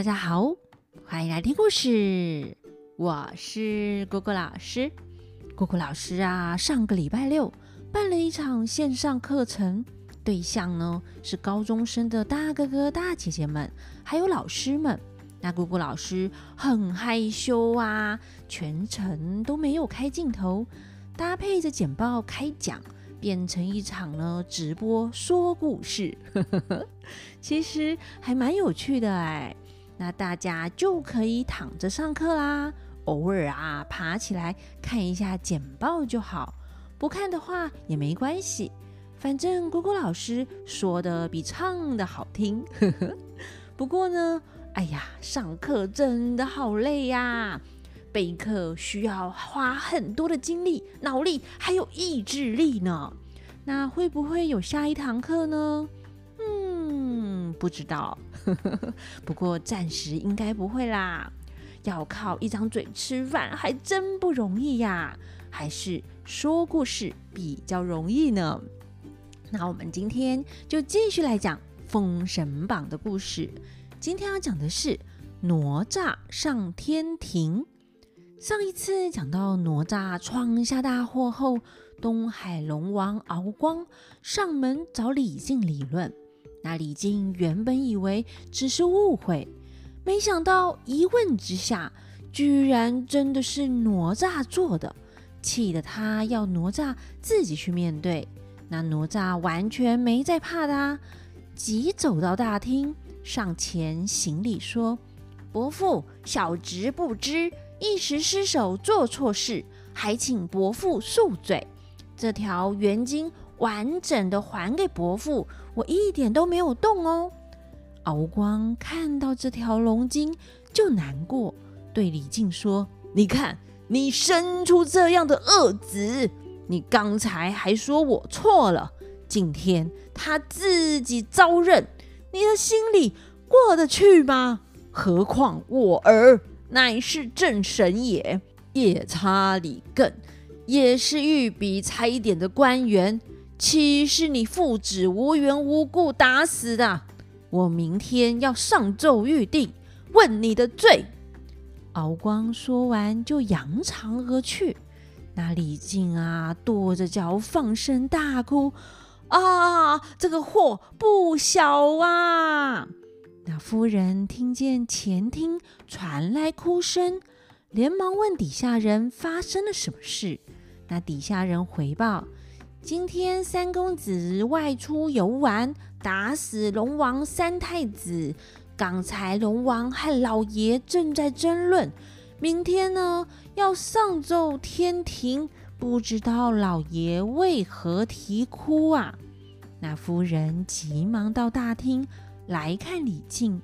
大家好，欢迎来听故事。我是果果老师。果果老师啊，上个礼拜六办了一场线上课程，对象呢是高中生的大哥哥、大姐姐们，还有老师们。那果果老师很害羞啊，全程都没有开镜头，搭配着简报开讲。变成一场呢直播说故事，其实还蛮有趣的哎。那大家就可以躺着上课啦，偶尔啊爬起来看一下简报就好，不看的话也没关系，反正姑姑老师说的比唱的好听。不过呢，哎呀，上课真的好累呀，备课需要花很多的精力、脑力还有意志力呢。那会不会有下一堂课呢？嗯，不知道。不过暂时应该不会啦。要靠一张嘴吃饭还真不容易呀，还是说故事比较容易呢。那我们今天就继续来讲《封神榜》的故事。今天要讲的是哪吒上天庭。上一次讲到哪吒闯下大祸后。东海龙王敖光上门找李靖理论，那李靖原本以为只是误会，没想到一问之下，居然真的是哪吒做的，气得他要哪吒自己去面对。那哪吒完全没在怕的，急走到大厅，上前行礼说：“伯父，小侄不知，一时失手做错事，还请伯父恕罪。”这条圆晶完整的还给伯父，我一点都没有动哦。敖光看到这条龙筋就难过，对李靖说：“你看，你生出这样的恶子，你刚才还说我错了，今天他自己招认，你的心里过得去吗？何况我儿乃是正神也，夜叉李艮。”也是御笔差一点的官员，岂是你父子无缘无故打死的？我明天要上奏玉帝，问你的罪。敖光说完就扬长而去。那李靖啊，跺着脚放声大哭：“啊，这个祸不小啊！”那夫人听见前厅传来哭声，连忙问底下人发生了什么事。那底下人回报：今天三公子外出游玩，打死龙王三太子。刚才龙王和老爷正在争论，明天呢要上奏天庭，不知道老爷为何啼哭啊？那夫人急忙到大厅来看李靖。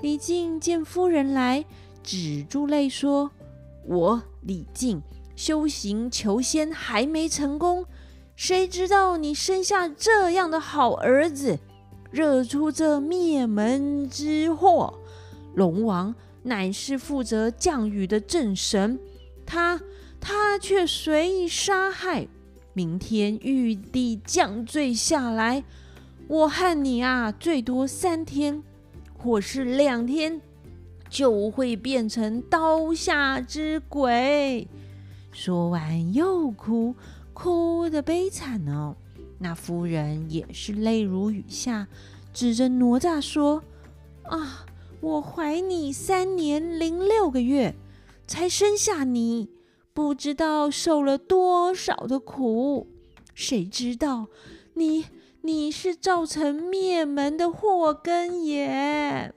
李靖见夫人来，止住泪说：“我李靖。”修行求仙还没成功，谁知道你生下这样的好儿子，惹出这灭门之祸。龙王乃是负责降雨的正神，他他却随意杀害。明天玉帝降罪下来，我和你啊，最多三天，或是两天，就会变成刀下之鬼。说完又哭，哭的悲惨哦。那夫人也是泪如雨下，指着哪吒说：“啊，我怀你三年零六个月，才生下你，不知道受了多少的苦。谁知道你你是造成灭门的祸根也。”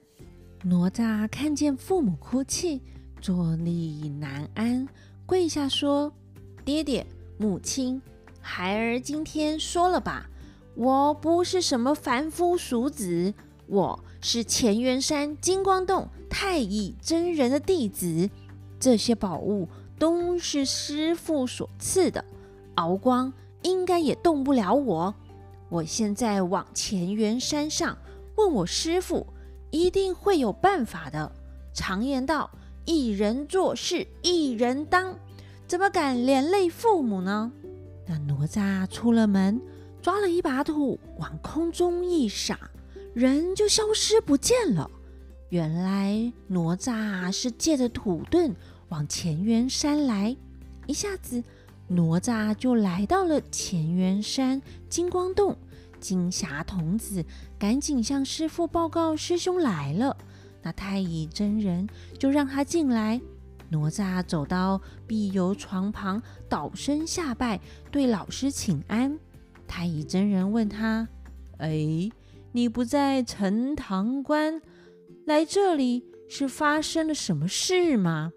哪吒看见父母哭泣，坐立难安。跪下说：“爹爹，母亲，孩儿今天说了吧，我不是什么凡夫俗子，我是乾元山金光洞太乙真人的弟子。这些宝物都是师傅所赐的，敖光应该也动不了我。我现在往乾元山上问我师傅，一定会有办法的。常言道。”一人做事一人当，怎么敢连累父母呢？那哪吒出了门，抓了一把土，往空中一撒，人就消失不见了。原来哪吒是借着土遁往乾元山来，一下子哪吒就来到了乾元山金光洞。金霞童子赶紧向师傅报告师兄来了。那太乙真人就让他进来。哪吒走到碧游床旁，倒身下拜，对老师请安。太乙真人问他：“哎，你不在陈塘关？”来这里是发生了什么事吗？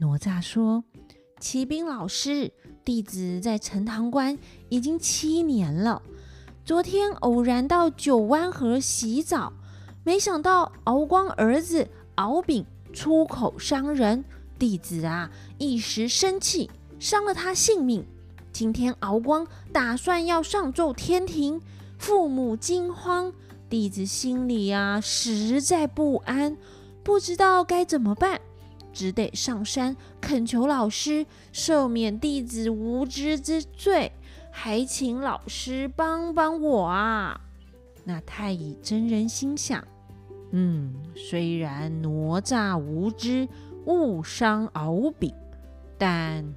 哪吒说：“骑兵老师，弟子在陈塘关已经七年了。昨天偶然到九湾河洗澡，没想到敖光儿子敖丙出口伤人，弟子啊一时生气，伤了他性命。今天敖光打算要上奏天庭，父母惊慌。”弟子心里啊实在不安，不知道该怎么办，只得上山恳求老师赦免弟子无知之罪，还请老师帮帮我啊！那太乙真人心想：嗯，虽然哪吒无知误伤敖丙，但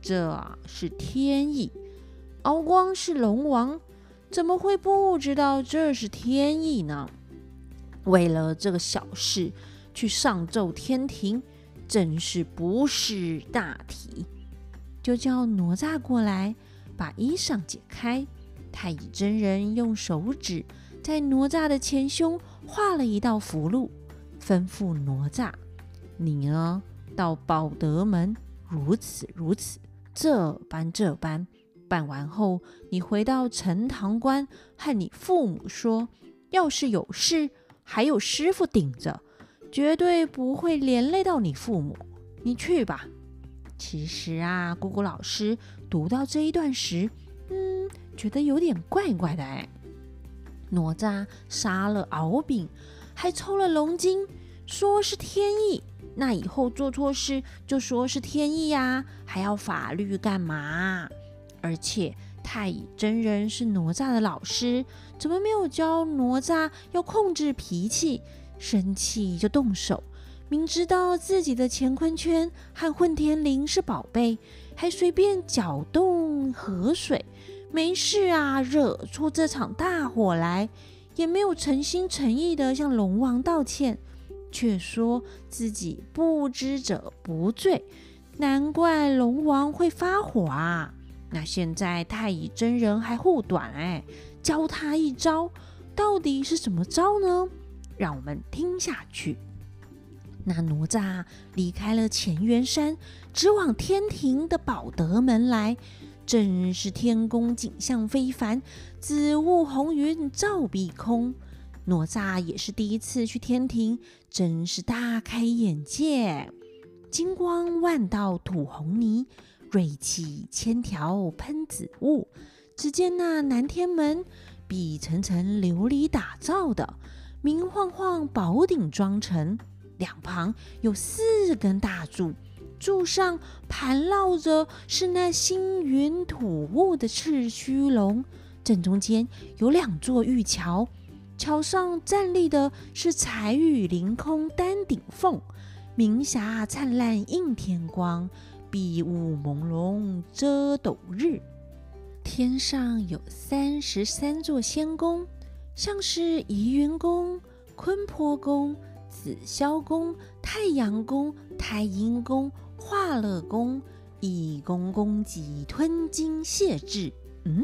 这是天意，敖光是龙王。怎么会不知道这是天意呢？为了这个小事去上奏天庭，真是不识大体。就叫哪吒过来，把衣裳解开。太乙真人用手指在哪吒的前胸画了一道符箓，吩咐哪吒：“你呢，到保德门，如此如此，这般这般。”办完后，你回到陈塘关，和你父母说，要是有事，还有师傅顶着，绝对不会连累到你父母。你去吧。其实啊，姑姑老师读到这一段时，嗯，觉得有点怪怪的哎。哪吒杀了敖丙，还抽了龙筋，说是天意。那以后做错事就说是天意呀，还要法律干嘛？而且太乙真人是哪吒的老师，怎么没有教哪吒要控制脾气？生气就动手，明知道自己的乾坤圈和混天绫是宝贝，还随便搅动河水，没事啊，惹出这场大火来，也没有诚心诚意的向龙王道歉，却说自己不知者不罪，难怪龙王会发火啊！那现在太乙真人还护短哎，教他一招，到底是什么招呢？让我们听下去。那哪吒离开了乾元山，直往天庭的宝德门来。正是天宫景象非凡，紫雾红云罩碧空。哪吒也是第一次去天庭，真是大开眼界。金光万道吐红泥。锐气千条喷紫雾，只见那南天门比层层琉璃打造的，明晃晃宝顶装成，两旁有四根大柱，柱上盘绕着是那星云吐雾的赤须龙，正中间有两座玉桥，桥上站立的是彩玉凌空丹顶凤，明霞灿烂映天光。碧雾朦胧遮斗日，天上有三十三座仙宫，像是怡云宫、坤坡宫、紫霄宫、太阳宫、太阴宫、化乐宫，一宫宫脊吞金谢智。嗯，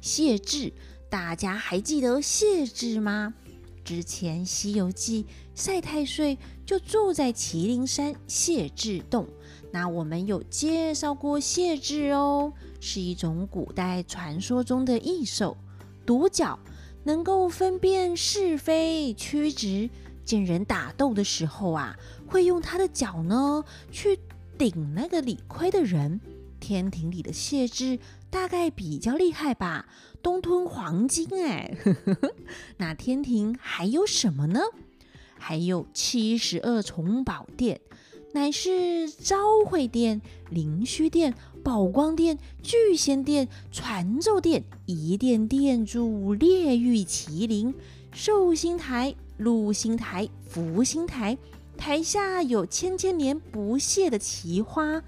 谢智，大家还记得谢智吗？之前《西游记》，赛太岁就住在麒麟山谢智洞。那我们有介绍过谢智哦，是一种古代传说中的异兽，独角，能够分辨是非曲直。见人打斗的时候啊，会用它的脚呢去顶那个理亏的人。天庭里的谢智大概比较厉害吧，东吞黄金哎。那天庭还有什么呢？还有七十二重宝殿。乃是昭惠殿、灵虚殿、宝光殿、聚仙殿、传咒殿、一殿殿主烈玉麒麟、寿星台、禄星台、福星台，台下有千千年不谢的奇花，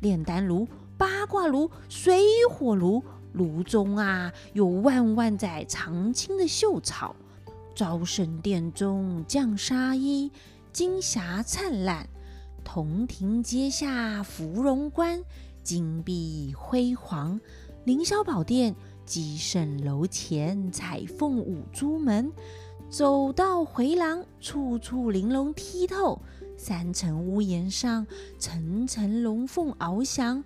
炼丹炉、八卦炉、水火炉，炉中啊有万万载常青的秀草。招神殿中降纱衣，金霞灿烂；铜庭阶下芙蓉观，金碧辉煌。凌霄宝殿鸡盛楼前彩凤舞朱门，走到回廊，处处玲珑剔透。三层屋檐上层层龙凤翱翔，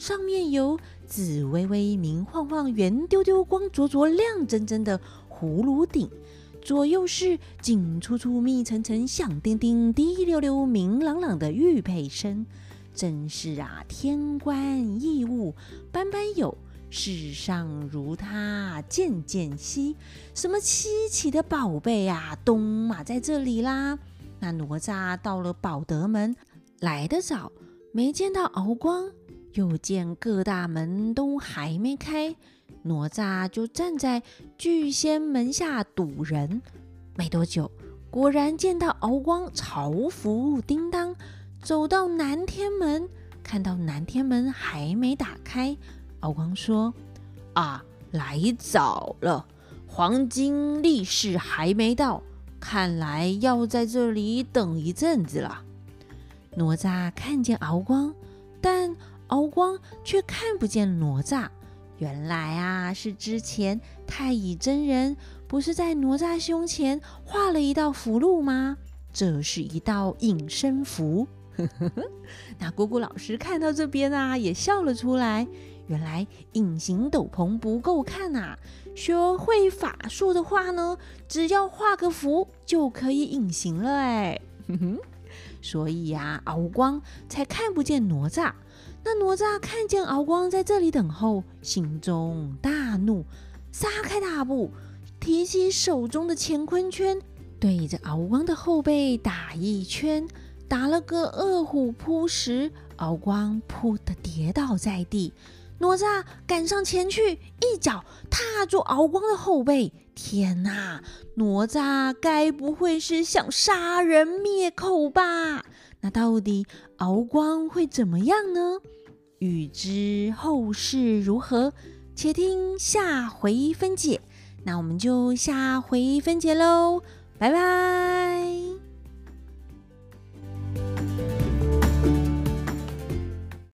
上面有紫微微、明晃晃、圆丢丢、光灼灼、亮铮铮的葫芦顶。左右是进出出、密层层、响叮叮、滴溜溜、明朗朗的玉佩声，真是啊，天官异物般般有，世上如他件件稀。什么稀奇的宝贝啊，都码在这里啦！那哪吒到了宝德门，来得早，没见到敖光，又见各大门都还没开。哪吒就站在巨仙门下堵人，没多久，果然见到敖光朝服叮当走到南天门，看到南天门还没打开，敖光说：“啊，来早了，黄金力士还没到，看来要在这里等一阵子了。”哪吒看见敖光，但敖光却看不见哪吒。原来啊，是之前太乙真人不是在哪吒胸前画了一道符箓吗？这是一道隐身符。那姑姑老师看到这边啊，也笑了出来。原来隐形斗篷不够看呐，学会法术的话呢，只要画个符就可以隐形了哎。所以呀，敖光才看不见哪吒。那哪吒看见敖光在这里等候，心中大怒，撒开大步，提起手中的乾坤圈，对着敖光的后背打一圈，打了个二虎扑食，敖光扑的跌倒在地。哪吒赶上前去，一脚踏住敖光的后背。天哪，哪吒该不会是想杀人灭口吧？那到底敖光会怎么样呢？欲知后事如何，且听下回分解。那我们就下回分解喽，拜拜。